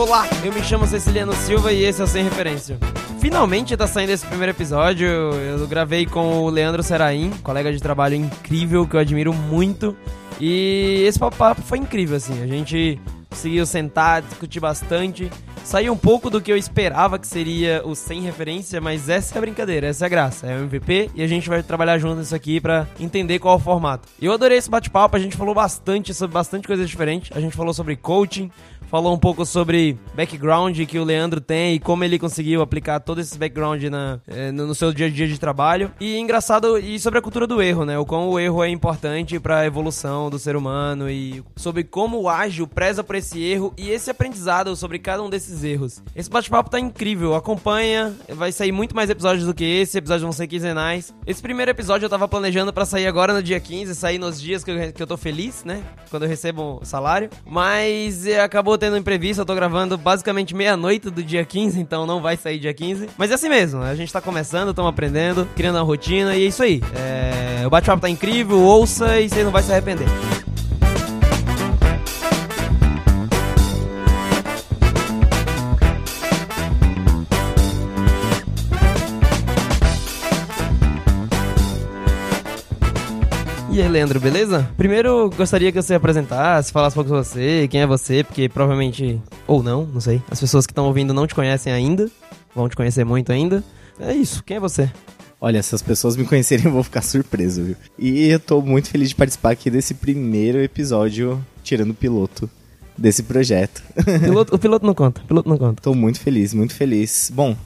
Olá, eu me chamo Ceciliano Silva e esse é o Sem Referência. Finalmente tá saindo esse primeiro episódio. Eu gravei com o Leandro Seraim, colega de trabalho incrível que eu admiro muito. E esse papo foi incrível, assim. A gente conseguiu sentar, discutir bastante. Saiu um pouco do que eu esperava que seria o sem referência, mas essa é a brincadeira, essa é a graça. É o MVP e a gente vai trabalhar junto nisso aqui para entender qual é o formato. Eu adorei esse bate-papo, a gente falou bastante sobre bastante coisa diferente. A gente falou sobre coaching, falou um pouco sobre background que o Leandro tem e como ele conseguiu aplicar todo esse background na, eh, no seu dia a dia de trabalho. E engraçado, e sobre a cultura do erro, né? O como o erro é importante para a evolução do ser humano e sobre como o ágil preza por esse erro e esse aprendizado sobre cada um desses erros. Esse bate-papo tá incrível, acompanha, vai sair muito mais episódios do que esse, episódios vão ser quinzenais. Esse primeiro episódio eu tava planejando para sair agora no dia 15, sair nos dias que eu, que eu tô feliz, né? Quando eu recebo o salário. Mas eh, acabou tendo um imprevisto, eu tô gravando basicamente meia-noite do dia 15, então não vai sair dia 15. Mas é assim mesmo, a gente tá começando, estamos aprendendo, criando uma rotina e é isso aí. É... O bate-papo tá incrível, ouça e você não vai se arrepender. E aí, Leandro, beleza? Primeiro, gostaria que você apresentasse, falasse um pouco sobre você, quem é você, porque provavelmente, ou não, não sei, as pessoas que estão ouvindo não te conhecem ainda, vão te conhecer muito ainda. É isso, quem é você? Olha, se as pessoas me conhecerem, eu vou ficar surpreso, viu? E eu tô muito feliz de participar aqui desse primeiro episódio, tirando o piloto desse projeto. Piloto, o piloto não conta, o piloto não conta. tô muito feliz, muito feliz. Bom,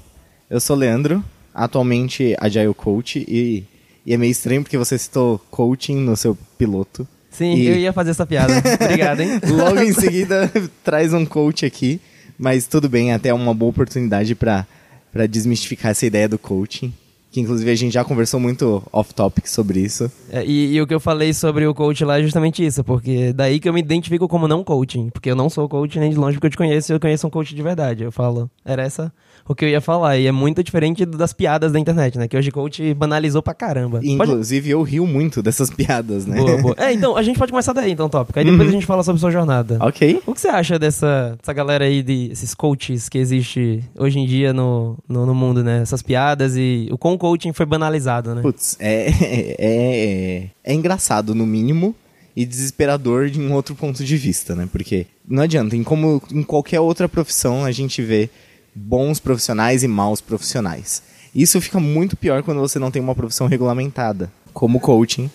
eu sou Leandro, atualmente Agile Coach e e é meio estranho porque você citou coaching no seu piloto. Sim, E- eu ia fazer essa piada. Obrigado, hein? Logo em seguida traz um coach aqui, mas tudo bem, até é uma boa oportunidade para para desmistificar essa ideia do coaching, que inclusive a gente já conversou muito off-topic sobre isso. É, E, e o que eu falei sobre o coach lá é justamente isso, porque daí que eu me identifico como não coaching, porque eu não sou coach nem de longe porque eu te conheço, eu conheço um coach de verdade. Eu falo, era essa o que eu ia falar, e é muito diferente das piadas da internet, né? Que hoje coach banalizou pra caramba. E, Pode- inclusive eu rio muito dessas piadas, né? Boa, boa. É, então, a gente pode começar daí, então, tópico. Aí depois Uhum. a gente fala sobre sua jornada. ok. O que você acha dessa, dessa galera aí, de, esses coaches que existe hoje em dia no, no, no mundo, né? Essas piadas e o quão coaching foi banalizado, né? Putz, é, é, é, é engraçado no mínimo e desesperador de um outro ponto de vista, né? Porque não adianta, em como em qualquer outra profissão a gente vê bons profissionais e maus profissionais. Isso fica muito pior quando você não tem uma profissão regulamentada, como coaching,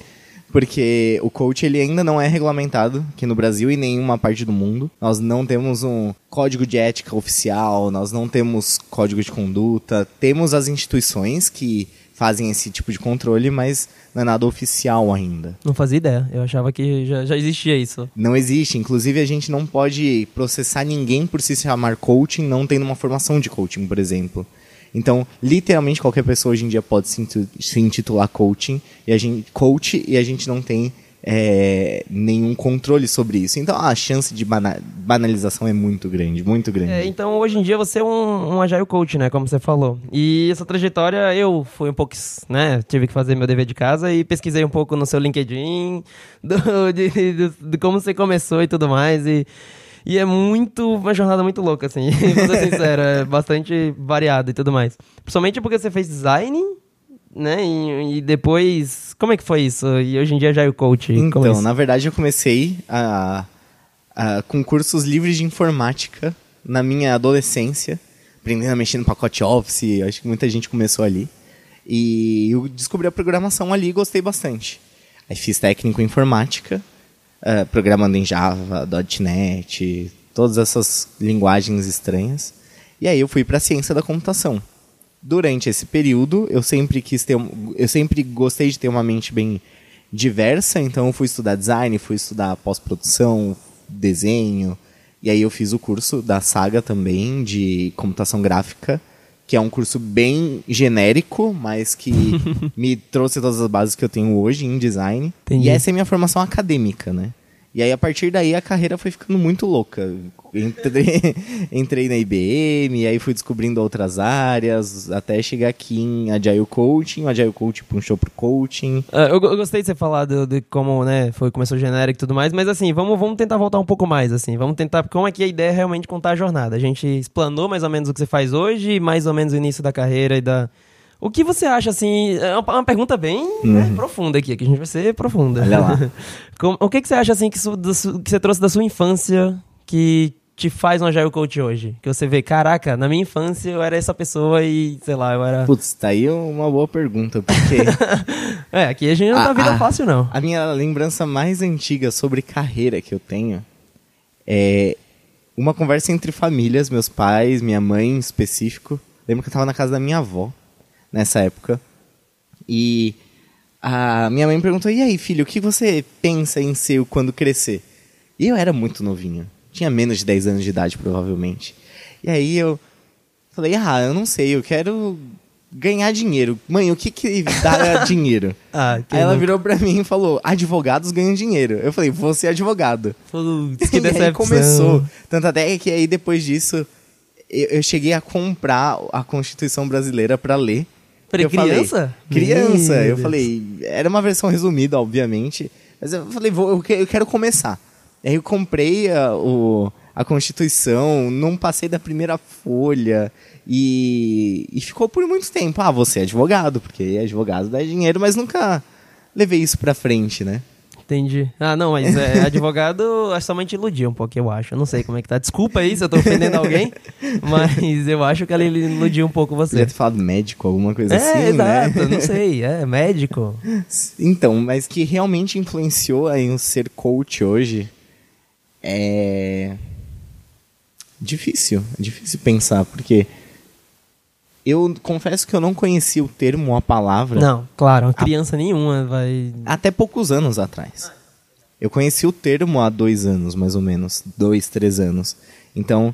porque o coach ele ainda não é regulamentado aqui no Brasil e em nenhuma parte do mundo. Nós não temos um código de ética oficial, nós não temos código de conduta, temos as instituições que fazem esse tipo de controle, mas não é nada oficial ainda. Não fazia ideia. Eu achava que já, já existia isso. Não existe. Inclusive, a gente não pode processar ninguém por se chamar coaching não tendo uma formação de coaching, por exemplo. Então, literalmente, qualquer pessoa hoje em dia pode se intitular coaching e a gente, coach e a gente não tem é, nenhum controle sobre isso. Então, a chance de bana- banalização é muito grande, muito grande. É, então, hoje em dia, você é um, um agile coach, né? Como você falou. E essa trajetória, eu fui um pouco, né? Tive que fazer meu dever de casa e pesquisei um pouco no seu LinkedIn, do, de, de- de como você começou e tudo mais. E, e é muito, uma jornada muito louca, assim. Vou ser sincero, é bastante variada e tudo mais. Principalmente porque você fez design, né? E, e depois, como é que foi isso? E hoje em dia, agile coach. como é Então, isso? na verdade, eu comecei a, a- com cursos livres de informática na minha adolescência, aprendendo a mexer no pacote Office, acho que muita gente começou ali. E eu descobri a programação ali e gostei bastante. Aí fiz técnico em informática, eh, programando em Java, .NET, todas essas linguagens estranhas. E aí eu fui para a ciência da computação. Durante esse período, eu sempre quis ter, eu sempre gostei de ter uma mente bem diversa, então eu fui estudar design, fui estudar pós-produção, desenho, e aí eu fiz o curso da Saga também de computação gráfica, que é um curso bem genérico, mas que me trouxe todas as bases que eu tenho hoje em design. Entendi. E essa é a minha formação acadêmica, né? E aí, a partir daí, a carreira foi ficando muito louca. Entrei, entrei na IBM, aí fui descobrindo outras áreas, até chegar aqui em Agile Coaching. O Agile Coaching puxou pro coaching. Ah, eu, eu gostei de você falar de, de como, né, foi, começou genérico e tudo mais, mas assim, vamos, vamos tentar voltar um pouco mais, assim. Vamos tentar, como é que a ideia é realmente contar a jornada. A gente explanou mais ou menos o que você faz hoje, mais ou menos o início da carreira e da... O que você acha, assim, é uma, pergunta bem né, profunda aqui, que a gente vai ser profunda. Olha lá. Como- o que, que você acha, assim, que, su- do su- que você trouxe da sua infância que te faz um Agile Coach hoje? Que você vê, caraca, na minha infância eu era essa pessoa e, sei lá, eu era... Putz, tá aí uma boa pergunta, porque É, aqui a gente não tá Ah, vida ah. fácil, não. a minha lembrança mais antiga sobre carreira que eu tenho é uma conversa entre famílias, meus pais, minha mãe em específico. Lembro que eu tava na casa da minha avó nessa época. E a minha mãe perguntou: "E aí, filho, o que você pensa em ser quando crescer?" E eu era muito novinho. Tinha menos de 10 anos de idade, provavelmente. E aí eu falei: "Ah, eu não sei, eu quero ganhar dinheiro. Mãe, o que que dá dinheiro?" Ah, Aí ela virou pra mim e falou: advogados ganham dinheiro. Eu falei, vou ser advogado. Putz, que e decepção. aí começou. Tanto até que aí depois disso, eu, eu cheguei a comprar a Constituição Brasileira pra ler. Peraí, Eu falei, criança? criança. Meu Eu Deus. falei, era uma versão resumida, obviamente. Mas eu falei, vou, eu, que- eu quero começar. Aí eu comprei a, o, a Constituição, não passei da primeira folha. E, e ficou por muito tempo. Ah, você é advogado, porque advogado dá dinheiro, mas nunca levei isso pra frente, né? Entendi. Ah, não, mas é, advogado é somente iludir um pouco, eu acho. Eu não sei como é que tá. Desculpa aí se eu tô ofendendo alguém, mas eu acho que ela iludiu um pouco Você você. ia ter falado médico, alguma coisa É, assim, exato, né? não sei, é médico. Então, mas que realmente influenciou aí o ser coach hoje é difícil, é difícil pensar, porque eu confesso que eu não conhecia o termo ou a palavra Não, claro, uma criança nenhuma vai. até poucos anos atrás. Eu conheci o termo há dois anos, mais ou menos, dois, três anos. Então,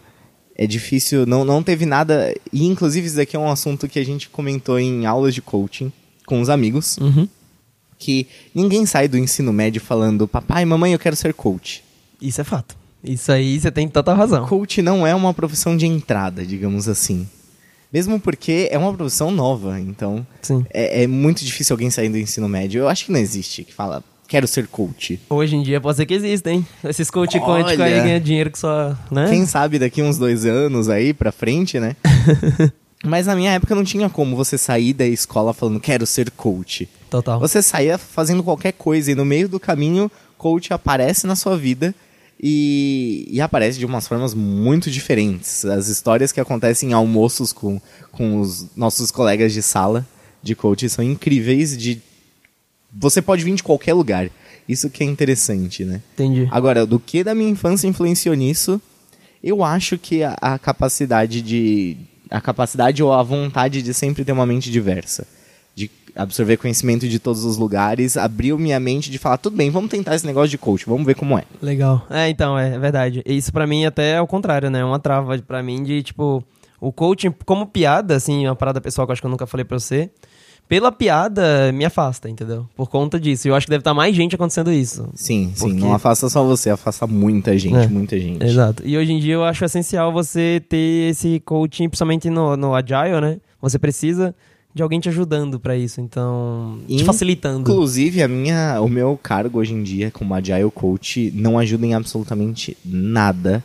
é difícil, não, não teve nada. E inclusive isso daqui é um assunto que a gente comentou em aulas de coaching com os amigos. Uhum. que ninguém sai do ensino médio falando papai, mamãe, eu quero ser coach. Isso é fato. Isso aí você tem tanta razão. Coach não é uma profissão de entrada, digamos assim. Mesmo porque é uma profissão nova, então Sim. é, é muito difícil alguém sair do ensino médio. Eu acho que não existe que fala, quero ser coach. Hoje em dia pode ser que exista, hein? Esses coach quânticos aí ganham dinheiro que só. Né? Quem sabe daqui uns dois anos aí pra frente, né? Mas na minha época não tinha como você sair da escola falando, quero ser coach. Total. Você saía fazendo qualquer coisa e no meio do caminho, coach aparece na sua vida e, e aparece de umas formas muito diferentes. As histórias que acontecem em almoços com, com os nossos colegas de sala de coach são incríveis. De você pode vir de qualquer lugar. Isso que é interessante, né? Entendi. Agora, do que da minha infância influenciou nisso? Eu acho que a, a capacidade de. A capacidade ou a vontade de sempre ter uma mente diversa. Absorver conhecimento de todos os lugares, abriu minha mente de falar, tudo bem, vamos tentar esse negócio de coach, vamos ver como é. Legal. É, então, é, é verdade. Isso pra mim até é o contrário, né? É uma trava pra mim de, tipo, o coaching como piada, assim, uma parada pessoal que eu acho que eu nunca falei pra você. Pela piada, me afasta, entendeu? Por conta disso. E eu acho que deve estar mais gente acontecendo isso. Sim, sim, Porque- não afasta só você, afasta muita gente, É, muita gente. Exato. E hoje em dia eu acho essencial você ter esse coaching, principalmente no, no Agile, né? Você precisa de alguém te ajudando pra isso. Então, te In- facilitando. Inclusive, a minha, o meu cargo hoje em dia como Agile Coach não ajuda em absolutamente nada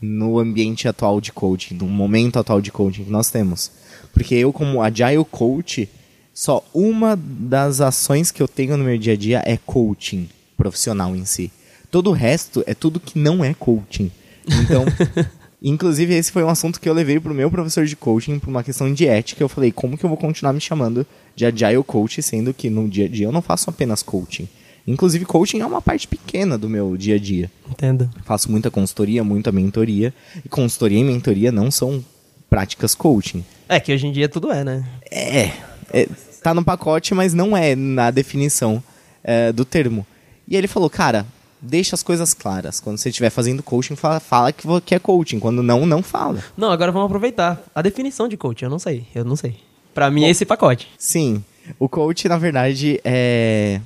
no ambiente atual de coaching, no momento atual de coaching que nós temos. Porque eu, como Agile Coach, só uma das ações que eu tenho no meu dia a dia é coaching profissional em si. Todo o resto é tudo que não é coaching. Então, inclusive esse foi um assunto que eu levei pro meu professor de coaching por uma questão de ética. Eu falei, como que eu vou continuar me chamando de Agile Coach, sendo que no dia a dia eu não faço apenas coaching. Inclusive, coaching é uma parte pequena do meu dia a dia. Entendo. Faço muita consultoria, muita mentoria. E consultoria e mentoria não são práticas coaching. É que hoje em dia tudo é, né? É, é, tá no pacote, mas não é na definição é, do termo. E ele falou, cara, deixa as coisas claras. Quando você estiver fazendo coaching, fala, fala que que é coaching. Quando não, não fala. Não, agora vamos aproveitar. A definição de coaching, eu não sei. Eu não sei. Pra mim é esse pacote. Sim, o coach, na verdade, é,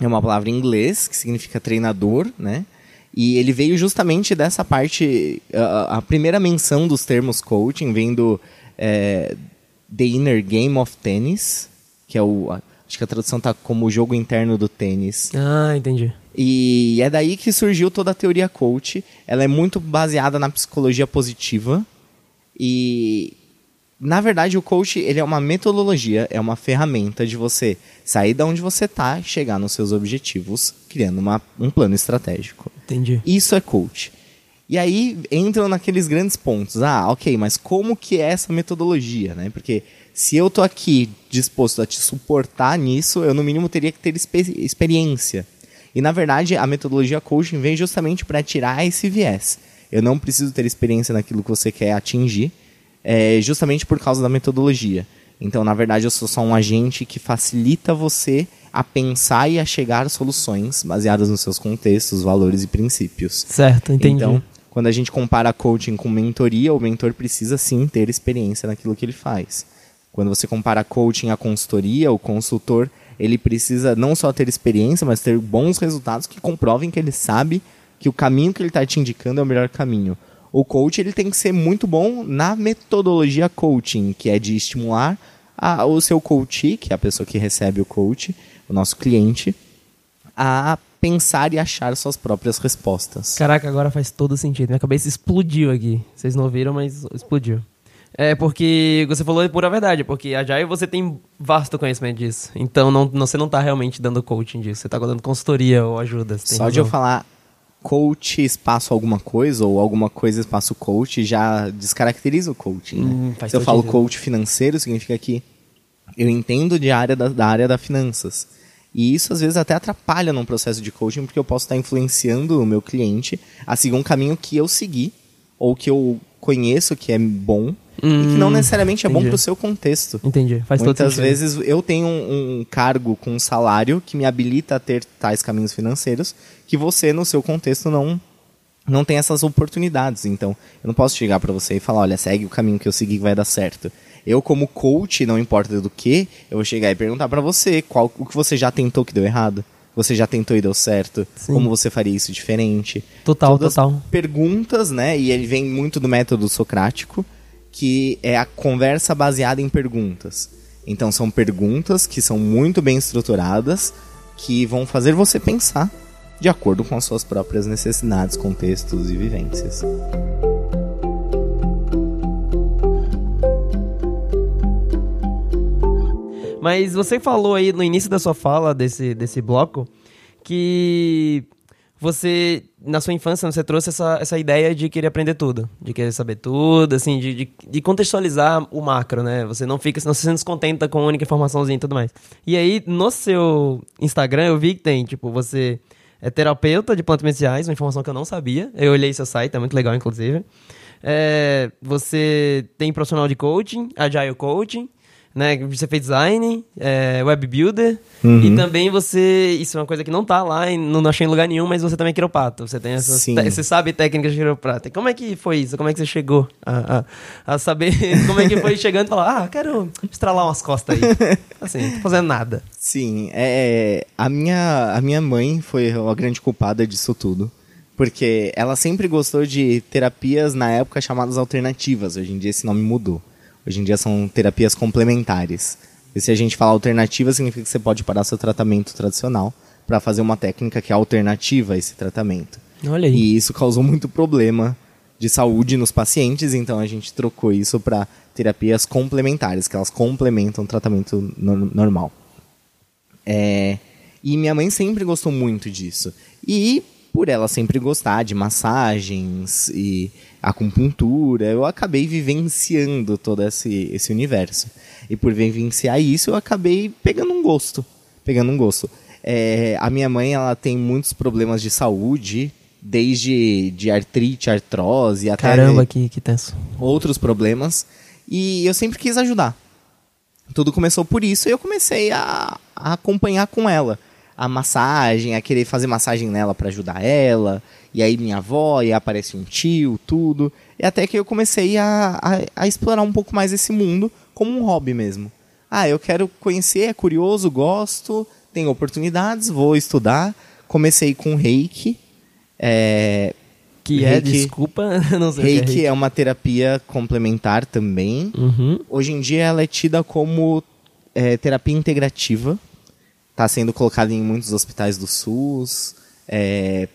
é uma palavra em inglês que significa treinador, né? E ele veio justamente dessa parte. A, a primeira menção dos termos coaching vem do é, The Inner Game of Tennis, que é o. Acho que a tradução tá como o jogo interno do tênis. Ah, entendi. E é daí que surgiu toda a teoria coach. Ela é muito baseada na psicologia positiva. E na verdade o coach ele é uma metodologia, é uma ferramenta de você sair da onde você está e chegar nos seus objetivos, criando uma, um plano estratégico. Entendi. Isso é coach. E aí entram naqueles grandes pontos. Ah, ok, mas como que é essa metodologia, né? Porque se eu tô aqui disposto a te suportar nisso, eu no mínimo teria que ter experiência. E na verdade, a metodologia coaching vem justamente para tirar esse viés. Eu não preciso ter experiência naquilo que você quer atingir, é, justamente por causa da metodologia. Então, na verdade, eu sou só um agente que facilita você a pensar e a chegar a soluções baseadas nos seus contextos, valores e princípios. Certo, entendi. Então, quando a gente compara coaching com mentoria, o mentor precisa sim ter experiência naquilo que ele faz. Quando você compara coaching a consultoria, o consultor ele precisa não só ter experiência, mas ter bons resultados que comprovem que ele sabe que o caminho que ele está te indicando é o melhor caminho. O coach ele tem que ser muito bom na metodologia coaching, que é de estimular a, o seu coach, que é a pessoa que recebe o coach, o nosso cliente, a pensar e achar suas próprias respostas. Caraca, agora faz todo sentido. Minha cabeça explodiu aqui. Vocês não viram, mas explodiu. É porque você falou pura verdade, porque a Jai você tem vasto conhecimento disso. Então não, você não está realmente dando coaching disso, você está dando consultoria ou ajuda. Só de eu falar coach espaço alguma coisa ou alguma coisa espaço coach já descaracteriza o coaching. Né? Hum, Se eu falo coach financeiro, significa que eu entendo de área da, da área das finanças. E isso às vezes até atrapalha num processo de coaching, porque eu posso estar influenciando o meu cliente a seguir um caminho que eu segui, ou que eu conheço que é bom, Hum, e que não hum, necessariamente é entendi. bom para o seu contexto. Entendi, faz Muitas todo vezes eu tenho um, um, cargo com um salário que me habilita a ter tais caminhos financeiros que você, no seu contexto, não não tem essas oportunidades. Então, eu não posso chegar para você e falar, olha, segue o caminho que eu segui que vai dar certo. Eu, como coach, não importa do que, eu vou chegar e perguntar para você qual o que você já tentou que deu errado. Você já tentou e deu certo? Sim. Como você faria isso diferente? Total, Todas total. Perguntas, né? E ele vem muito do método socrático que é a conversa baseada em perguntas. Então são perguntas que são muito bem estruturadas, que vão fazer você pensar de acordo com as suas próprias necessidades, contextos e vivências. Mas você falou aí no início da sua fala desse, desse bloco que você, na sua infância, você trouxe essa, essa ideia de querer aprender tudo, de querer saber tudo, assim, de, de, de contextualizar o macro, né? Você não fica, não se descontenta com a única informaçãozinha e tudo mais. E aí, no seu Instagram, eu vi que tem, tipo, você é terapeuta de plantas medicinais, uma informação que eu não sabia. Eu olhei seu site, é muito legal, inclusive. É, você tem profissional de coaching, agile coaching, né? Você fez design, é, web builder uhum. e também você. Isso é uma coisa que não tá lá, e não achei em lugar nenhum, mas você também é quiropato. Você tem essas. Te, você sabe técnicas de quiroprata. Como é que foi isso? Como é que você chegou a, a, a saber? como é que foi chegando e falar, ah, quero estralar umas costas aí. Assim, não tô fazendo nada. Sim, é, a, minha, a minha mãe foi a grande culpada disso tudo. Porque ela sempre gostou de terapias na época chamadas alternativas. Hoje em dia esse nome mudou. Hoje em dia são terapias complementares. E se a gente fala alternativa, significa que você pode parar seu tratamento tradicional para fazer uma técnica que é alternativa a esse tratamento. Olha aí. E isso causou muito problema de saúde nos pacientes, então a gente trocou isso para terapias complementares, que elas complementam o tratamento no normal. É... E minha mãe sempre gostou muito disso. E por ela sempre gostar de massagens e acupuntura, eu acabei vivenciando todo esse, esse universo. E por vivenciar isso, eu acabei pegando um gosto. Pegando um gosto. É, a minha mãe ela tem muitos problemas de saúde, desde de artrite, artrose, até Caramba, que, que tenso. outros problemas. E eu sempre quis ajudar. Tudo começou por isso e eu comecei a, a acompanhar com ela a massagem, a querer fazer massagem nela para ajudar ela. E aí minha avó, e aparece um tio, tudo. E até que eu comecei a, a, a, explorar um pouco mais esse mundo como um hobby mesmo. Ah, eu quero conhecer, é curioso, gosto, tem oportunidades, vou estudar. Comecei com reiki. É, Que é, Reiki- desculpa, não sei é reiki reiki. é uma terapia complementar também. Uhum. Hoje em dia ela é tida como é, terapia integrativa. Está sendo colocada em muitos hospitais do SUS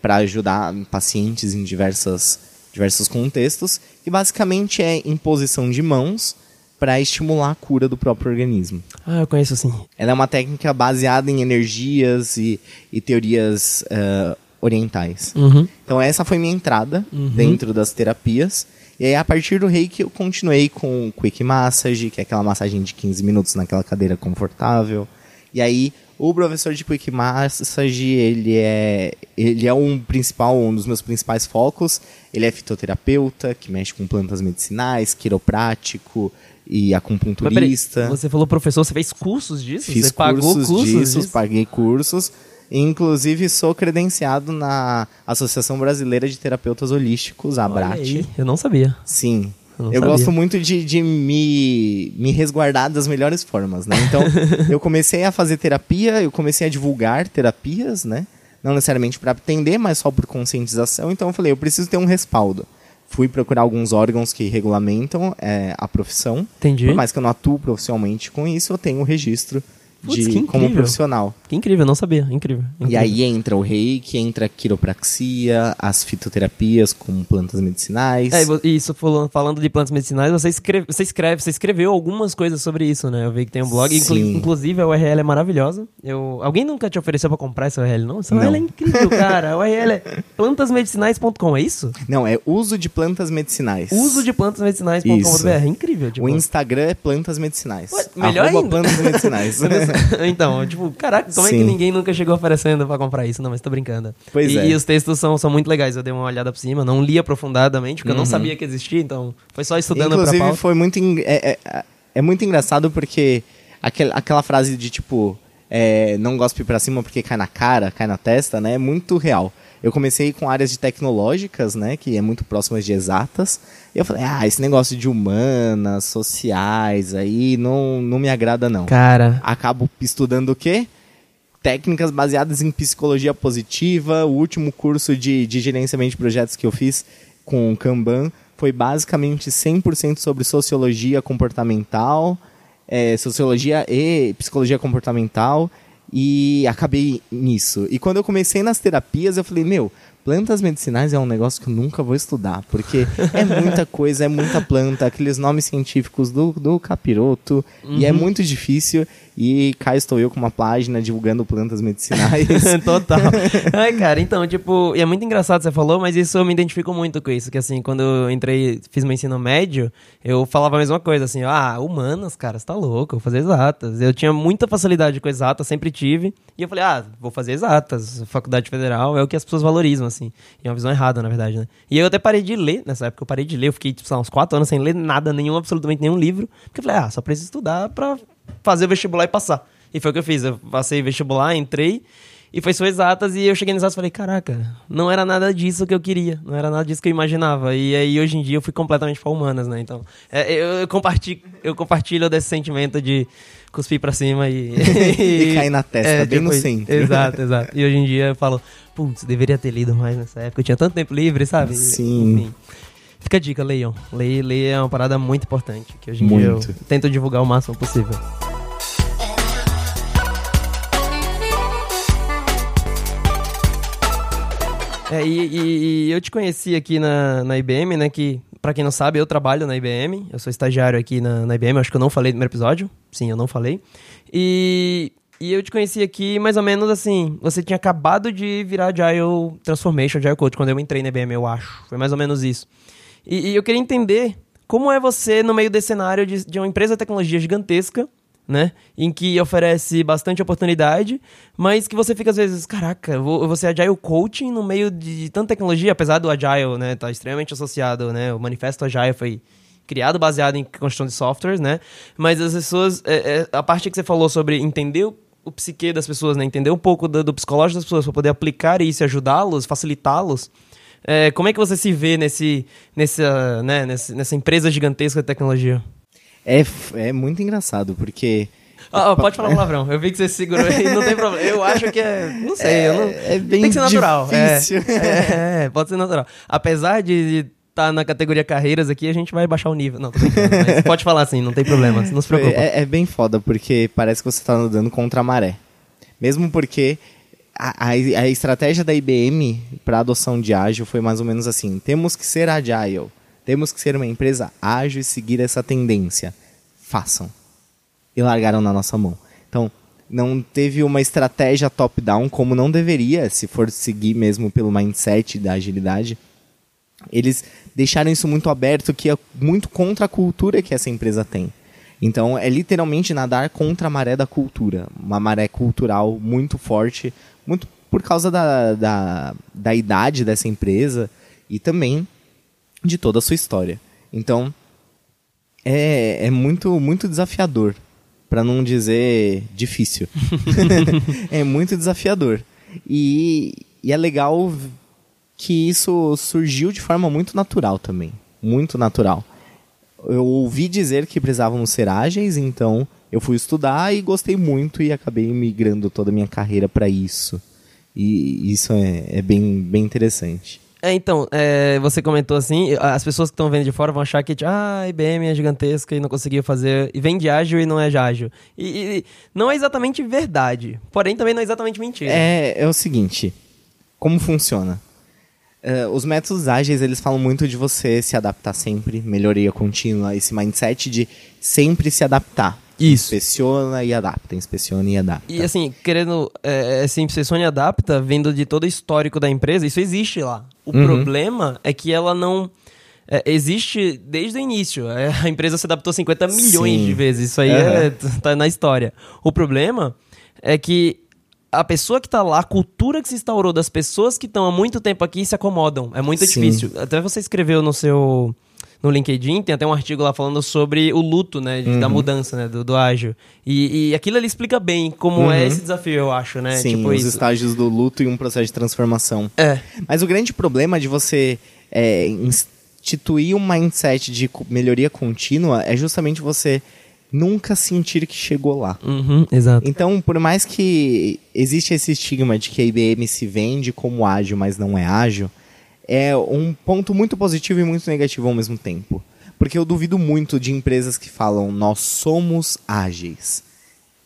para ajudar pacientes em diversas, diversos contextos. E basicamente é imposição de mãos para estimular a cura do próprio organismo. Ah, eu conheço sim. Ela é uma técnica baseada em energias e, e teorias eh, orientais. Uhum. Então essa foi minha entrada dentro das terapias. E aí a partir do reiki eu continuei com quick massage, que é aquela massagem de 15 minutos naquela cadeira confortável. E aí o professor de quick massage, ele é ele é um principal, um dos meus principais focos. Ele é fitoterapeuta, que mexe com plantas medicinais, quiroprático e Mas peraí, acupunturista. você falou professor, você fez cursos disso? Fiz você pagou cursos, disso, disso? paguei cursos. Inclusive, sou credenciado na Associação Brasileira de Terapeutas Holísticos, a Olha aí, eu não sabia. Sim. Eu gosto muito de, de me, me resguardar das melhores formas, né? Então, eu comecei a fazer terapia, eu comecei a divulgar terapias, né? Não necessariamente para atender, mas só por conscientização. Então, eu falei, eu preciso ter um respaldo. Fui procurar alguns órgãos que regulamentam é, a profissão. Entendi. Por mais que eu não atuo profissionalmente com isso, eu tenho o registro Putz, de como profissional. Que incrível, eu não sabia. Incrível. E incrível. aí entra o reiki, entra a quiropraxia, as fitoterapias com plantas medicinais. É, e e isso falando, de plantas medicinais, você escreve, você escreve, você escreveu algumas coisas sobre isso, né? Eu vi que tem um blog, Sim. inclusive a URL é maravilhosa. Eu, alguém nunca te ofereceu pra comprar essa URL, não? Essa Não. URL é incrível, cara. A URL é plantasmedicinais.com, é isso? Não, é uso de plantas medicinais. Uso de plantasmedicinais.com.br. Isso. É incrível, tipo. O Instagram é plantas medicinais. Ué, melhor Arroba ainda. plantas medicinais. então, tipo, caraca, como é que Sim. ninguém nunca chegou oferecendo pra comprar isso? Não, mas tô brincando. Pois e, é. e os textos são, são muito legais. Eu dei uma olhada por cima, não li aprofundadamente, porque eu não Uhum. sabia que existia, então foi só estudando pra Inclusive, pauta. foi muito. en- É, é, é muito engraçado porque aquel, aquela frase de tipo. é, não gospe pra cima porque cai na cara, cai na testa, né? É muito real. Eu comecei com áreas de tecnológicas, né? Que é muito próximas de exatas. E eu falei, ah, esse negócio de humanas, sociais, aí não, não me agrada, não. Cara, acabo estudando o quê? Técnicas baseadas em psicologia positiva. O último curso de, de gerenciamento de projetos que eu fiz com o Kanban foi basicamente 100% sobre sociologia comportamental, é, sociologia e psicologia comportamental. E acabei nisso. E quando eu comecei nas terapias, eu falei, meu, plantas medicinais é um negócio que eu nunca vou estudar, porque é muita coisa, é muita planta, aqueles nomes científicos do, do capiroto, e é muito difícil. E cá estou eu com uma página divulgando plantas medicinais. Total. Ai, cara, então, tipo, e é muito engraçado você falou, mas isso eu me identifico muito com isso, que assim, quando eu entrei, fiz meu ensino médio, eu falava a mesma coisa, assim, ah, humanas, cara, você tá louco, vou fazer exatas. Eu tinha muita facilidade com exatas, sempre tive, e eu falei, ah, vou fazer exatas, faculdade federal é o que as pessoas valorizam, assim, e é uma visão errada, na verdade, né? E eu até parei de ler, nessa época eu parei de ler, eu fiquei, tipo, sei lá, uns quatro anos sem ler nada, nenhum, absolutamente nenhum livro, porque eu falei, ah, só preciso estudar pra fazer o vestibular e passar. E foi o que eu fiz. Eu passei vestibular, entrei e foi só exatas. E eu cheguei nas exatas e falei: Caraca, não era nada disso que eu queria. Não era nada disso que eu imaginava. E aí hoje em dia eu fui completamente pra humanas, né? Então é, eu, eu compartilho, eu compartilho desse sentimento de cuspir pra cima e. E cair na testa, bem no centro. Exato, exato. E hoje em dia eu falo: Putz, deveria ter lido mais nessa época. Eu tinha tanto tempo livre, sabe? Sim. Enfim. Fica a dica, leiam. Ler, ler é uma parada muito importante, que hoje em dia eu Muito. tento divulgar o máximo possível. É, e, e- e eu te conheci aqui na, na IBM, né? Que, pra quem não sabe, eu trabalho na IBM. Eu sou estagiário aqui na, na IBM. Acho que eu não falei no primeiro episódio. Sim, eu não falei. E, e eu te conheci aqui mais ou menos assim. Você tinha acabado de virar Agile Transformation, Agile Coach, quando eu entrei na IBM, eu acho. Foi mais ou menos isso. E, e eu queria entender como é você no meio desse cenário de, de uma empresa de tecnologia gigantesca, né? Em que oferece bastante oportunidade, mas que você fica às vezes, caraca, vou, vou ser Agile Coaching no meio de, de tanta tecnologia, apesar do Agile, né? Tá extremamente associado, né? O manifesto Agile foi criado baseado em construção de softwares, né? Mas as pessoas, é, é, a parte que você falou sobre entender o, o psique das pessoas, né? Entender um pouco do, do psicológico das pessoas para poder aplicar isso, e ajudá-los, facilitá-los. É, como é que você se vê nesse, nessa, né, nesse- nessa empresa gigantesca de tecnologia? É, é muito engraçado, porque Ah, pode falar palavrão. Eu vi que você segurou aí, não tem problema. Eu acho que é. Não sei, É, não. é bem tem que ser natural. é. difícil. É, é, pode ser natural. Apesar de estar na categoria carreiras aqui, a gente vai baixar o nível. Não, tô brincando, mas pode falar assim, não tem problema. Não se preocupa. É, é bem foda, porque parece que você tá nadando contra a maré. Mesmo porque a, a, estratégia da IBM para adoção de ágil foi mais ou menos assim: temos que ser agile, temos que ser uma empresa ágil e seguir essa tendência. Façam. E largaram na nossa mão. Então, não teve uma estratégia top-down como não deveria, se for seguir mesmo pelo mindset da agilidade. Eles deixaram isso muito aberto, que é muito contra a cultura que essa empresa tem. Então, é literalmente nadar contra a maré da cultura. Uma maré cultural muito forte, muito por causa da, da, da idade dessa empresa e também de toda a sua história. Então, é, é muito, muito desafiador, para não dizer difícil. é muito desafiador. E, e é legal que isso surgiu de forma muito natural também. Muito natural. Eu ouvi dizer que precisávamos ser ágeis, então eu fui estudar e gostei muito e acabei migrando toda a minha carreira para isso. E isso é, é bem, bem interessante. É, então, é, você comentou assim, as pessoas que estão vendo de fora vão achar que, tipo, ah, a IBM é gigantesca e não conseguiu fazer, e vem de ágil e não é de ágil. E, e não é exatamente verdade, porém também não é exatamente mentira. É, é o seguinte, como funciona? Uh, os métodos ágeis, eles falam muito de você se adaptar sempre, melhoria contínua, esse mindset de sempre se adaptar. Isso. Inspeciona e adapta, inspeciona e adapta. E assim, querendo, é, esse inspeciona e adapta, vendo de todo o histórico da empresa, isso existe lá. O Uhum. problema é que ela não... é, existe desde o início. É, a empresa se adaptou 50 milhões Sim. de vezes. Isso aí é, tá na história. O problema é que a pessoa que tá lá, a cultura que se instaurou das pessoas que estão há muito tempo aqui se acomodam. É muito Sim. difícil. Até você escreveu no seu no LinkedIn, tem até um artigo lá falando sobre o luto, né, de- Uhum. da mudança, né, do, do ágil. E, e aquilo ele explica bem como é esse desafio, eu acho, né? Uhum. Sim, tipo os isso. estágios do luto e um processo de transformação. É. Mas o grande problema de você é, instituir um mindset de melhoria contínua é justamente você nunca sentir que chegou lá. Uhum, exato. Então, por mais que existe esse estigma de que a IBM se vende como ágil, mas não é ágil, é um ponto muito positivo e muito negativo ao mesmo tempo. Porque eu duvido muito de empresas que falam nós somos ágeis.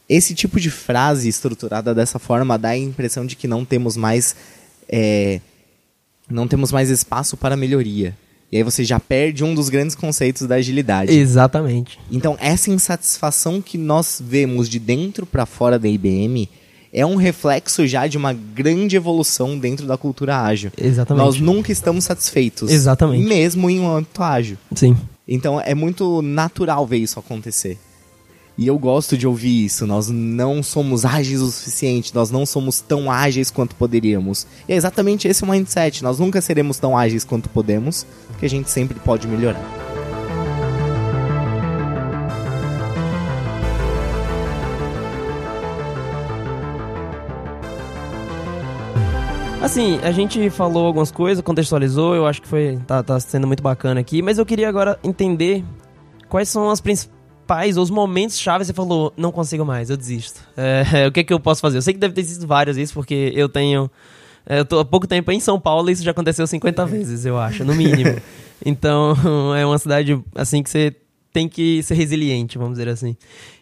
Esse tipo de frase estruturada dessa forma dá a impressão de que não temos mais é, não temos mais espaço para melhoria. E aí você já perde um dos grandes conceitos da agilidade. Exatamente. Então, essa insatisfação que nós vemos de dentro para fora da IBM é um reflexo já de uma grande evolução dentro da cultura ágil. Exatamente. Nós nunca estamos satisfeitos. Exatamente. Mesmo em um âmbito ágil. Sim. Então, é muito natural ver isso acontecer. E eu gosto de ouvir isso. Nós não somos ágeis o suficiente, nós não somos tão ágeis quanto poderíamos. E é exatamente esse o mindset. Nós nunca seremos tão ágeis quanto podemos, porque a gente sempre pode melhorar. Assim, a gente falou algumas coisas, contextualizou, eu acho que foi tá, tá sendo muito bacana aqui, mas eu queria agora entender quais são as principais, os momentos chaves você falou, não consigo mais, eu desisto. É, o que que eu posso fazer? Eu sei que deve ter sido várias vezes, porque eu tenho... é, Eu tô há pouco tempo em São Paulo e isso já aconteceu 50 vezes, eu acho, no mínimo. Então, é uma cidade, assim, que você tem que ser resiliente, vamos dizer assim.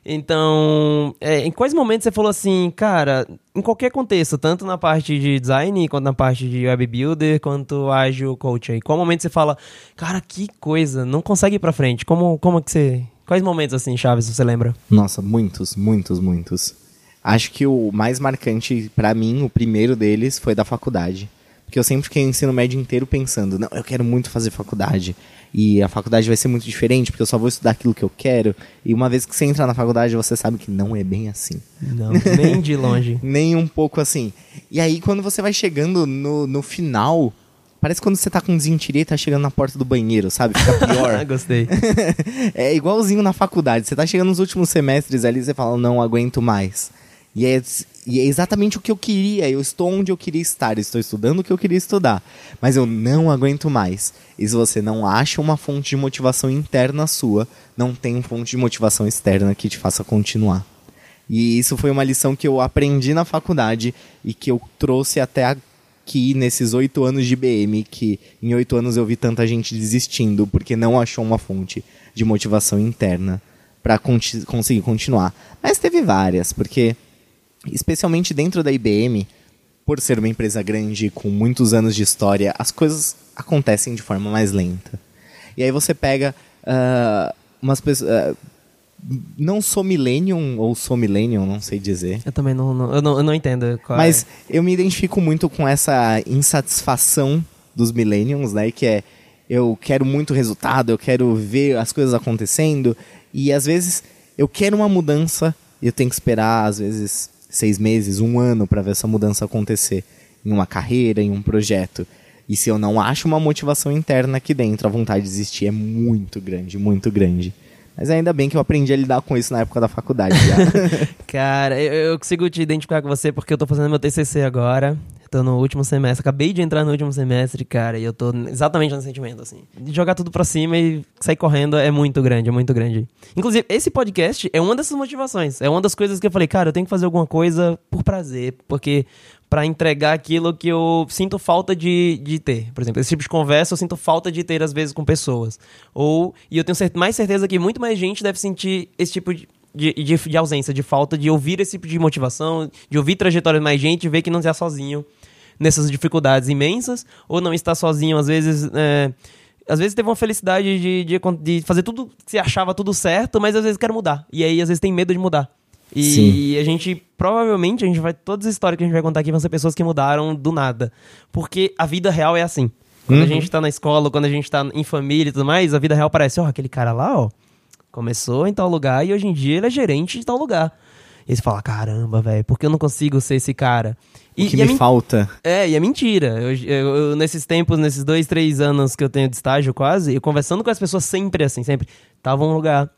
Então, é, em quais momentos você falou assim, cara, em qualquer contexto, tanto na parte de design, quanto na parte de web builder, quanto ágil coach aí, qual momento você fala, cara, que coisa, não consegue ir pra frente? Como, como é que você... Quais momentos, assim, Chaves, você lembra? Nossa, muitos, muitos, muitos. Acho que o mais marcante pra mim, o primeiro deles, foi da faculdade. Porque eu sempre fiquei o ensino médio inteiro pensando, não, eu quero muito fazer faculdade. E a faculdade vai ser muito diferente, porque eu só vou estudar aquilo que eu quero. E uma vez que você entra na faculdade, você sabe que não é bem assim. Não, nem de longe. Nem um pouco assim. E aí, quando você vai chegando no, no final, parece quando você tá com desinteria e tá chegando na porta do banheiro, sabe? Fica pior. Gostei. é igualzinho na faculdade. Você tá chegando nos últimos semestres ali, você fala, não aguento mais. E é, e é exatamente o que eu queria. Eu estou onde eu queria estar. Estou estudando o que eu queria estudar. Mas eu não aguento mais. E se você não acha uma fonte de motivação interna sua, não tem fonte de motivação externa que te faça continuar. E isso foi uma lição que eu aprendi na faculdade e que eu trouxe até aqui nesses oito anos de BM, que em oito anos eu vi tanta gente desistindo porque não achou uma fonte de motivação interna para conseguir continuar. Mas teve várias, porque especialmente dentro da IBM, por ser uma empresa grande com muitos anos de história, as coisas acontecem de forma mais lenta. E aí você pega uh, umas pessoas. Uh, não sou millennium ou sou millennium, não sei dizer. Eu também não, não eu, não, eu não entendo. Mas é. eu me identifico muito com essa insatisfação dos millenniums, né? Que é eu quero muito resultado, eu quero ver as coisas acontecendo e às vezes eu quero uma mudança e eu tenho que esperar às vezes seis meses, um ano para ver essa mudança acontecer em uma carreira, em um projeto. E se eu não acho uma motivação interna aqui dentro, a vontade de desistir é muito grande, muito grande. Mas ainda bem que eu aprendi a lidar com isso na época da faculdade. Cara, eu, eu, consigo te identificar com você porque eu tô fazendo meu TCC agora. Tô no último semestre, acabei de entrar no último semestre, cara, e eu tô exatamente nesse sentimento, assim. De jogar tudo pra cima e sair correndo é muito grande, é muito grande. Inclusive, esse podcast é uma dessas motivações. É uma das coisas que eu falei, cara, eu tenho que fazer alguma coisa por prazer, porque para entregar aquilo que eu sinto falta de, de ter. Por exemplo, esse tipo de conversa eu sinto falta de ter às vezes com pessoas. Ou, e eu tenho mais certeza que muito mais gente deve sentir esse tipo de, de, de, de, ausência, de falta de ouvir esse tipo de motivação, de ouvir trajetórias mais gente, ver que não está sozinho nessas dificuldades imensas, ou não está sozinho, às vezes. É, às vezes teve uma felicidade de, de, de, fazer tudo que se achava tudo certo, mas às vezes quer mudar. E aí, às vezes, tem medo de mudar. E, Sim. a gente, provavelmente, a gente vai. Todas as histórias que a gente vai contar aqui vão ser pessoas que mudaram do nada. Porque a vida real é assim. Quando uhum. a gente tá na escola, quando a gente tá em família e tudo mais, a vida real parece, ó, oh, aquele cara lá, ó, começou em tal lugar e hoje em dia ele é gerente de tal lugar. E você fala, caramba, velho, por que eu não consigo ser esse cara? E, o que me é falta. É, e é mentira. Eu, eu, eu, nesses tempos, nesses dois, três anos que eu tenho de estágio quase, eu conversando com as pessoas sempre assim, sempre. Tava um lugar.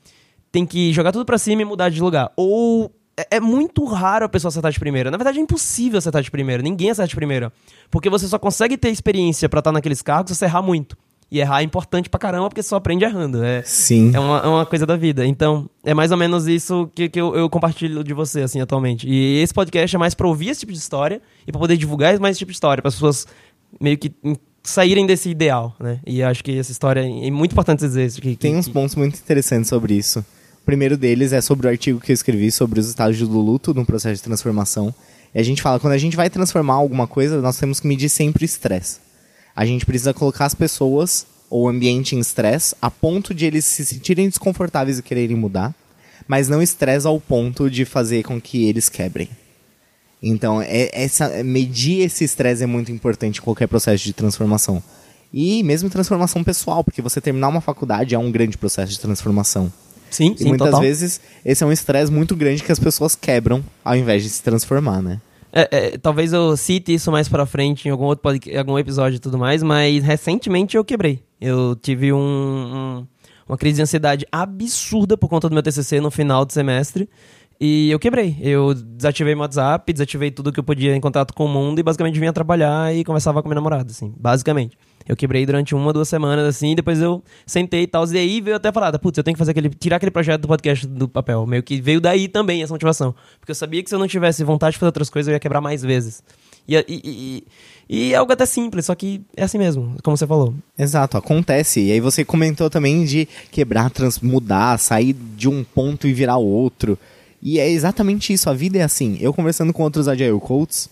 Tem que jogar tudo pra cima e mudar de lugar. Ou é, é muito raro a pessoa acertar de primeira. Na verdade, é impossível acertar de primeira. Ninguém acerta de primeira. Porque você só consegue ter experiência para estar naqueles cargos se você errar muito. E errar é importante pra caramba, porque você só aprende errando. É, Sim. É uma, é uma coisa da vida. Então, é mais ou menos isso que, que eu, eu, compartilho de você, assim, atualmente. E esse podcast é mais pra ouvir esse tipo de história e pra poder divulgar mais esse tipo de história, para as pessoas meio que saírem desse ideal, né? E acho que essa história é muito importante dizer isso. Que, Tem que, uns pontos muito interessantes sobre isso. O primeiro deles é sobre o artigo que eu escrevi sobre os estágios do luto no processo de transformação. E a gente fala, quando a gente vai transformar alguma coisa, nós temos que medir sempre o estresse. A gente precisa colocar as pessoas ou ambiente em estresse a ponto de eles se sentirem desconfortáveis e quererem mudar, mas não estresse ao ponto de fazer com que eles quebrem. Então, é, essa, medir esse estresse é muito importante em qualquer processo de transformação. E mesmo transformação pessoal, porque você terminar uma faculdade é um grande processo de transformação. Sim, e sim, muitas total. vezes esse é um estresse muito grande que as pessoas quebram ao invés de se transformar, né? É, é, talvez eu cite isso mais pra frente em algum outro podcast, algum episódio e tudo mais, mas recentemente eu quebrei. Eu tive um, um, uma crise de ansiedade absurda por conta do meu TCC no final do semestre. E eu quebrei. Eu desativei meu WhatsApp, desativei tudo que eu podia em contato com o mundo e basicamente vinha trabalhar e conversava com minha namorada, assim, basicamente. Eu quebrei durante uma, duas semanas, assim, depois eu sentei e tal. E aí veio até a parada, putz, eu tenho que fazer aquele. tirar aquele projeto do podcast do papel. Meio que veio daí também essa motivação. Porque eu sabia que se eu não tivesse vontade de fazer outras coisas, eu ia quebrar mais vezes. E, e, e, e é algo até simples, só que é assim mesmo, como você falou. Exato, acontece. E aí você comentou também de quebrar, trans, mudar, sair de um ponto e virar outro. E é exatamente isso, a vida é assim. Eu conversando com outros Agile Coaches,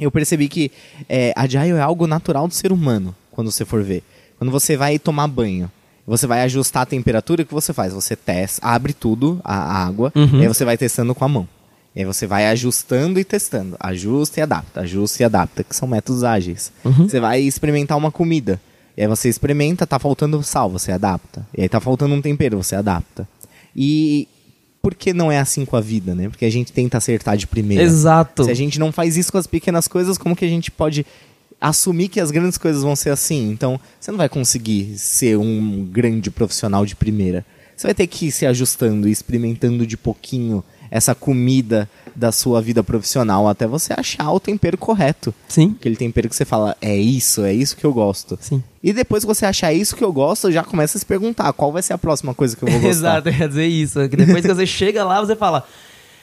eu percebi que é, Agile é algo natural do ser humano, quando você for ver. Quando você vai tomar banho, você vai ajustar a temperatura, o que você faz? Você testa, abre tudo, a, água, uhum. e aí você vai testando com a mão. E aí você vai ajustando e testando. Ajusta e adapta, ajusta e adapta, que são métodos ágeis. Uhum. Você vai experimentar uma comida. E aí você experimenta, tá faltando sal, você adapta. E aí tá faltando um tempero, você adapta. E por que não é assim com a vida, né? Porque a gente tenta acertar de primeira. Exato. Se a gente não faz isso com as pequenas coisas, como que a gente pode assumir que as grandes coisas vão ser assim? Então, você não vai conseguir ser um grande profissional de primeira. Você vai ter que ir se ajustando e experimentando de pouquinho essa comida da sua vida profissional até você achar o tempero correto. Sim. Aquele tempero que você fala, é isso, é isso que eu gosto. Sim. E depois que você achar isso que eu gosto, já começa a se perguntar qual vai ser a próxima coisa que eu vou gostar. Exato, quer dizer isso. Que depois que você chega lá, você fala.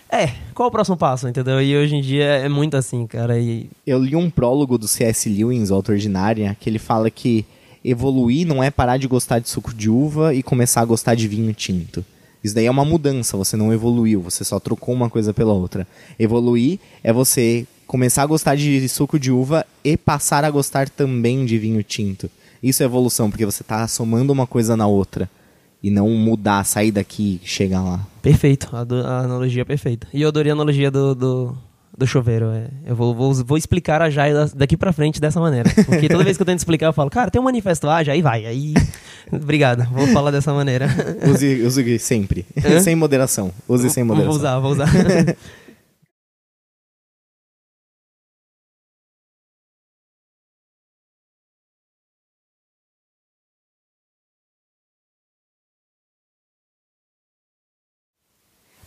É, qual o próximo passo, entendeu? E hoje em dia é muito assim, cara. E Eu li um prólogo do C.S. Lewis, Auto Ordinária, que ele fala que evoluir não é parar de gostar de suco de uva e começar a gostar de vinho tinto. Isso daí é uma mudança, você não evoluiu, você só trocou uma coisa pela outra. Evoluir é você começar a gostar de suco de uva e passar a gostar também de vinho tinto. Isso é evolução, porque você está somando uma coisa na outra. E não mudar, sair daqui e chegar lá. perfeito, a, do- a analogia é perfeita. E eu adorei a analogia do, do, do chuveiro. É. Eu vou, vou, vou explicar a Jai da- daqui pra frente dessa maneira. Porque toda vez que eu tento explicar, eu falo, cara, tem um manifesto lá, Jai, vai. Aí. Obrigado, vou falar dessa maneira. Use, use sempre. Hã? sem moderação. Use sem Vou moderação. usar, vou usar.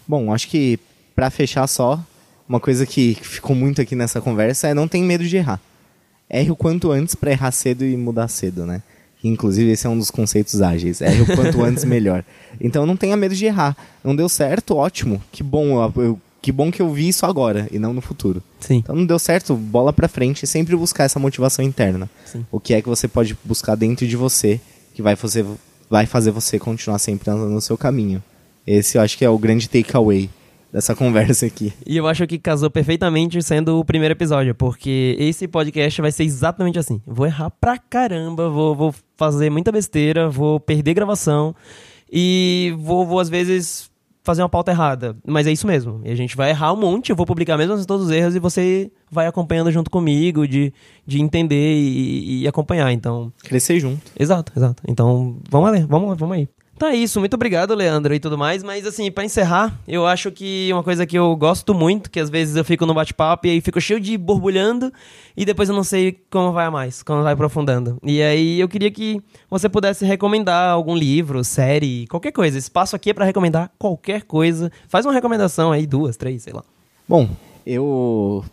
Bom, acho que pra fechar só, uma coisa que ficou muito aqui nessa conversa é não tem medo de errar. Erre o quanto antes pra errar cedo e mudar cedo, né? Inclusive, esse é um dos conceitos ágeis. Erre o quanto antes melhor. Então não tenha medo de errar. Não deu certo, ótimo. Que bom, eu- eu- que bom que eu vi isso agora e não no futuro. Sim. Então não deu certo, bola pra frente e sempre buscar essa motivação interna. Sim. O que é que você pode buscar dentro de você que vai fazer, vai fazer você continuar sempre andando no seu caminho. Esse eu acho que é o grande takeaway dessa conversa aqui. E eu acho que casou perfeitamente sendo o primeiro episódio, porque esse podcast vai ser exatamente assim. Vou errar pra caramba, vou, vou fazer muita besteira, vou perder gravação e vou, vou às vezes fazer uma pauta errada. Mas é isso mesmo. E a gente vai errar um monte, eu vou publicar mesmo assim todos os erros e você vai acompanhando junto comigo, de, de entender e, e acompanhar. Então, Crescer junto. Exato, exato. Então, vamos lá, vamos lá, vamos aí. Tá isso, muito obrigado, Leandro, e tudo mais. Mas, assim, pra encerrar, eu acho que uma coisa que eu gosto muito, que às vezes eu fico no bate-papo e aí fico cheio de borbulhando e depois eu não sei como vai a mais, como vai aprofundando. E aí eu queria que você pudesse recomendar algum livro, série, qualquer coisa. Espaço aqui é pra recomendar qualquer coisa. Faz uma recomendação aí, duas, três, sei lá. Bom, eu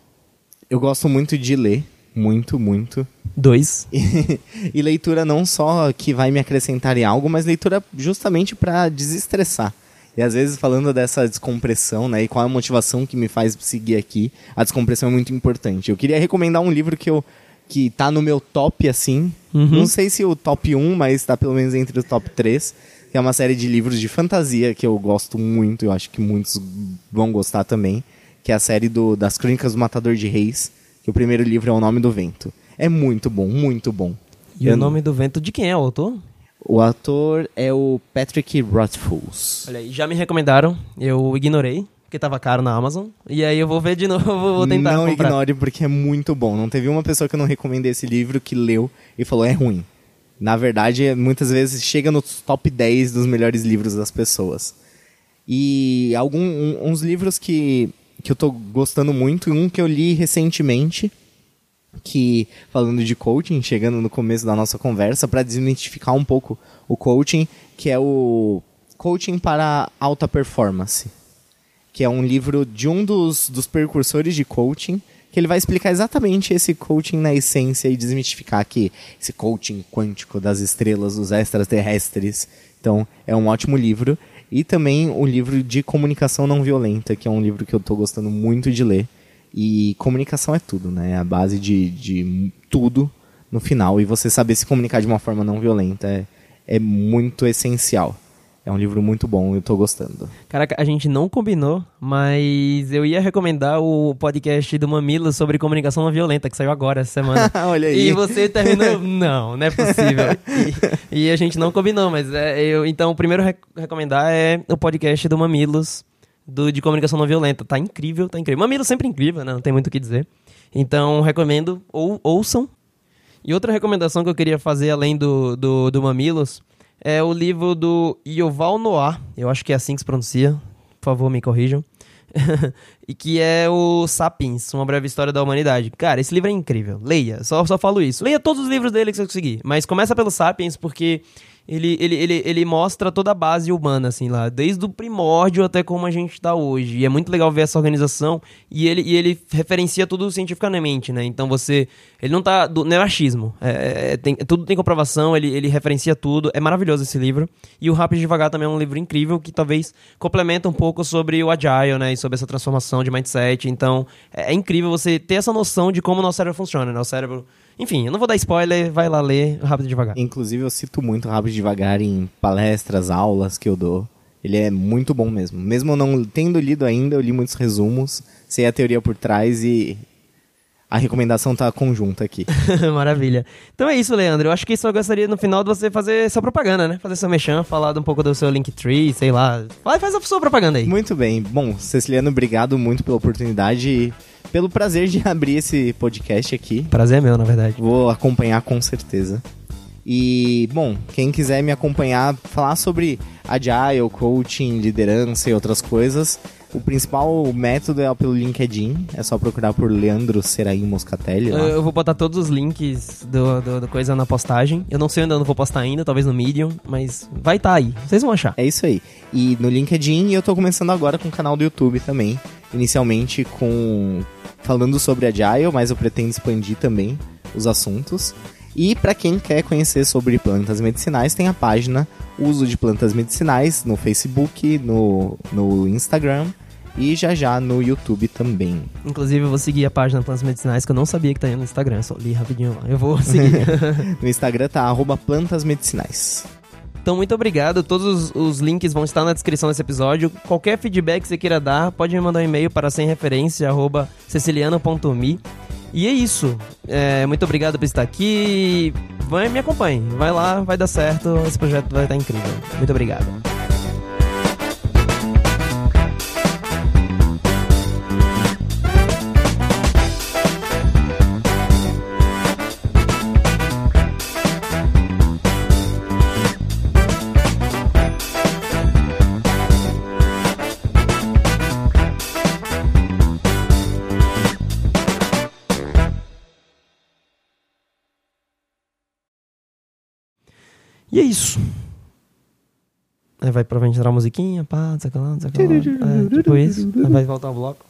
eu gosto muito de ler, muito, muito. Dois. E, e leitura não só que vai me acrescentar em algo, mas leitura justamente para desestressar. E às vezes falando dessa descompressão, né, e qual é a motivação que me faz seguir aqui, a descompressão é muito importante. Eu queria recomendar um livro que eu que tá no meu top assim, Uhum. não sei se o top 1, mas tá pelo menos entre os top 3, que é uma série de livros de fantasia que eu gosto muito, eu acho que muitos vão gostar também, que é a série do, das Crônicas do Matador de Reis, que o primeiro livro é O Nome do Vento. É muito bom, muito bom. E Eu o não- nome do vento de quem é o autor? O ator é o Patrick Rothfuss. Olha aí, já me recomendaram, eu ignorei, porque tava caro na Amazon. E aí eu vou ver de novo, vou tentar não comprar. ignore porque é muito bom. Não teve uma pessoa que eu não recomendei esse livro que leu e falou é ruim. Na verdade, muitas vezes chega nos top 10 dos melhores livros das pessoas. E algum, um- livros que, que eu tô gostando muito, um que eu li recentemente, que falando de coaching, chegando no começo da nossa conversa, para desmistificar um pouco o coaching, que é o Coaching para Alta Performance que é um livro de um dos, dos percursores de coaching, que ele vai explicar exatamente esse coaching na essência e desmistificar que esse coaching quântico das estrelas, dos extraterrestres. Então, é um ótimo livro. E também o livro de comunicação não violenta, que é um livro que eu estou gostando muito de ler. E comunicação é tudo, né? É a base de, de tudo no final. E você saber se comunicar de uma forma não violenta é, é muito essencial. É um livro muito bom, eu estou gostando. Caraca, a gente não combinou, mas eu ia recomendar o podcast do Mamilo sobre comunicação não violenta, que saiu agora essa semana. Olha aí. E você terminou. não, não é possível. E, e a gente não combinou, mas é, eu. Então, o primeiro rec recomendar é o podcast do Mamilos, do, de comunicação não violenta. Tá incrível, tá incrível. Mamilos sempre incrível, né? Não tem muito o que dizer. Então, recomendo, ou, ouçam. E outra recomendação que eu queria fazer, além do, do, do Mamilos, é o livro do Yuval Noah. Eu acho que é assim que se pronuncia. Por favor, me corrijam. e que é o Sapiens, Uma Breve História da Humanidade. Cara, esse livro é incrível. Leia, só, só falo isso. Leia todos os livros dele que você conseguir. Mas começa pelo Sapiens porque ele, ele, ele, ele mostra toda a base humana, assim, lá, desde o primórdio até como a gente tá hoje. E é muito legal ver essa organização e ele, e ele referencia tudo cientificamente, né? Então você. Ele não tá. Do, não é achismo. É, é, tem, tudo tem comprovação, ele, ele referencia tudo. É maravilhoso esse livro. E o Rápido e Devagar também é um livro incrível que talvez complementa um pouco sobre o Agile, né? E sobre essa transformação de mindset. Então, é, é incrível você ter essa noção de como o nosso cérebro funciona, né? O cérebro enfim, eu não vou dar spoiler, vai lá ler rápido e devagar. Inclusive, eu cito muito rápido e devagar em palestras, aulas que eu dou. Ele é muito bom mesmo. Mesmo não tendo lido ainda, eu li muitos resumos, sei a teoria por trás e a recomendação tá conjunta aqui. Maravilha. Então é isso, Leandro. Eu acho que só gostaria no final de você fazer sua propaganda, né? Fazer seu mechan, falar um pouco do seu Linktree, sei lá. Vai, faz a sua propaganda aí. Muito bem. Bom, Ceciliano, obrigado muito pela oportunidade e pelo prazer de abrir esse podcast aqui. Prazer é meu, na verdade. Vou acompanhar com certeza. E, bom, quem quiser me acompanhar, falar sobre agile, coaching, liderança e outras coisas, o principal método é pelo LinkedIn. É só procurar por Leandro Seraim Moscatelli. Lá. Eu vou botar todos os links do, do, do, coisa na postagem. Eu não sei onde eu não vou postar ainda, talvez no Medium, mas vai estar tá aí. Vocês vão achar. É isso aí. E no LinkedIn, eu tô começando agora com o canal do YouTube também. Inicialmente com falando sobre Agile, mas eu pretendo expandir também os assuntos. E para quem quer conhecer sobre plantas medicinais, tem a página Uso de Plantas Medicinais no Facebook, no, no Instagram e já já no YouTube também. Inclusive, eu vou seguir a página Plantas Medicinais, que eu não sabia que tá aí no Instagram, só li rapidinho lá. Eu vou seguir. no Instagram tá arroba Plantas Medicinais. Então, muito obrigado. Todos os, os, links vão estar na descrição desse episódio. Qualquer feedback que você queira dar, pode me mandar um e-mail para sem referência, arroba ceciliano.me. E é isso. É, muito obrigado por estar aqui. Vai, me acompanhe. Vai lá, vai dar certo. Esse projeto vai estar incrível. Muito obrigado. E é isso. Aí vai provavelmente entrar a musiquinha, pá, sacanagem, sacanagem. É, tipo isso. Aí vai voltar o bloco.